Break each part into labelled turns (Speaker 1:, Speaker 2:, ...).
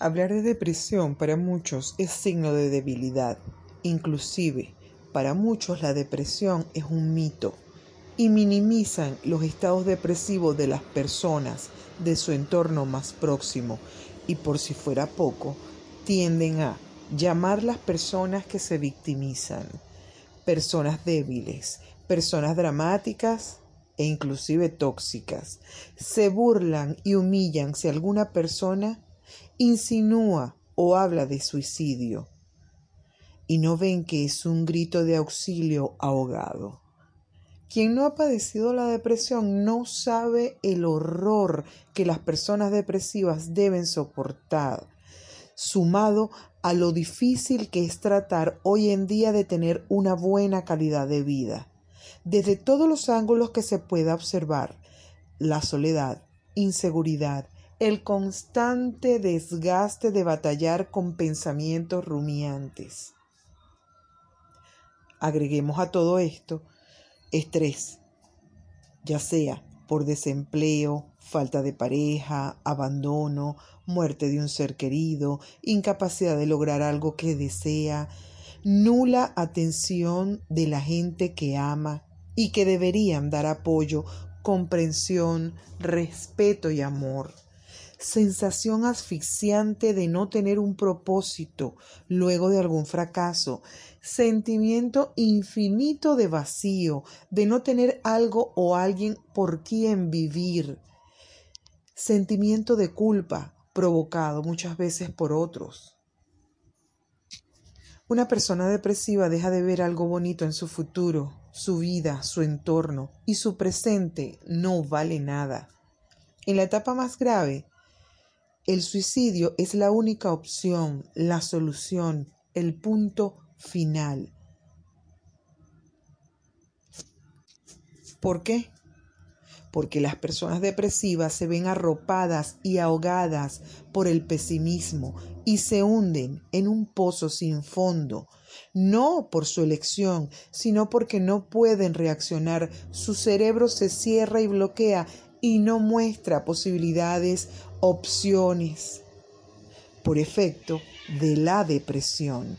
Speaker 1: Hablar de depresión para muchos es signo de debilidad. Inclusive, para muchos la depresión es un mito y minimizan los estados depresivos de las personas de su entorno más próximo y por si fuera poco, tienden a llamar las personas que se victimizan, personas débiles, personas dramáticas e inclusive tóxicas. Se burlan y humillan si alguna persona insinúa o habla de suicidio y no ven que es un grito de auxilio ahogado. Quien no ha padecido la depresión no sabe el horror que las personas depresivas deben soportar, sumado a lo difícil que es tratar hoy en día de tener una buena calidad de vida. Desde todos los ángulos que se pueda observar, la soledad, inseguridad, el constante desgaste de batallar con pensamientos rumiantes. Agreguemos a todo esto estrés, ya sea por desempleo, falta de pareja, abandono, muerte de un ser querido, incapacidad de lograr algo que desea, nula atención de la gente que ama y que deberían dar apoyo, comprensión, respeto y amor sensación asfixiante de no tener un propósito luego de algún fracaso, sentimiento infinito de vacío, de no tener algo o alguien por quien vivir, sentimiento de culpa provocado muchas veces por otros. Una persona depresiva deja de ver algo bonito en su futuro, su vida, su entorno y su presente no vale nada. En la etapa más grave, el suicidio es la única opción, la solución, el punto final. ¿Por qué? Porque las personas depresivas se ven arropadas y ahogadas por el pesimismo y se hunden en un pozo sin fondo, no por su elección, sino porque no pueden reaccionar, su cerebro se cierra y bloquea y no muestra posibilidades opciones por efecto de la depresión.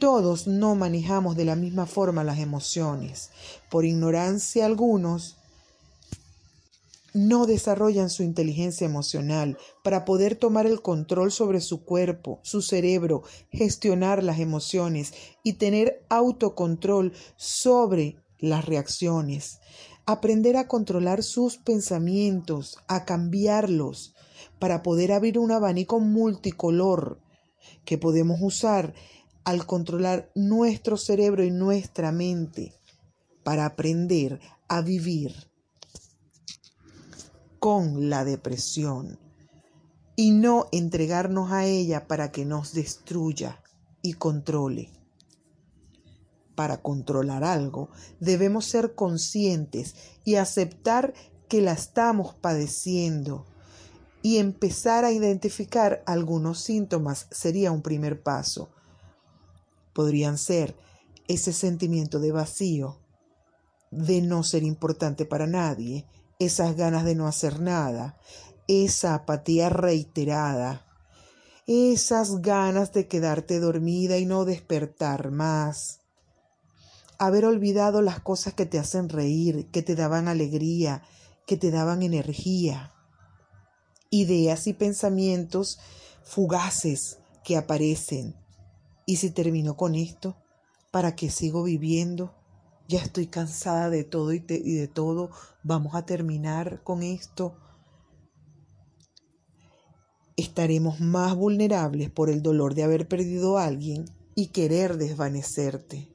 Speaker 1: Todos no manejamos de la misma forma las emociones. Por ignorancia algunos no desarrollan su inteligencia emocional para poder tomar el control sobre su cuerpo, su cerebro, gestionar las emociones y tener autocontrol sobre las reacciones. Aprender a controlar sus pensamientos, a cambiarlos, para poder abrir un abanico multicolor que podemos usar al controlar nuestro cerebro y nuestra mente para aprender a vivir con la depresión y no entregarnos a ella para que nos destruya y controle. Para controlar algo debemos ser conscientes y aceptar que la estamos padeciendo y empezar a identificar algunos síntomas sería un primer paso. Podrían ser ese sentimiento de vacío, de no ser importante para nadie, esas ganas de no hacer nada, esa apatía reiterada, esas ganas de quedarte dormida y no despertar más, haber olvidado las cosas que te hacen reír, que te daban alegría, que te daban energía ideas y pensamientos fugaces que aparecen. ¿Y si termino con esto? ¿Para qué sigo viviendo? Ya estoy cansada de todo y, y de todo. Vamos a terminar con esto. Estaremos más vulnerables por el dolor de haber perdido a alguien y querer desvanecerte.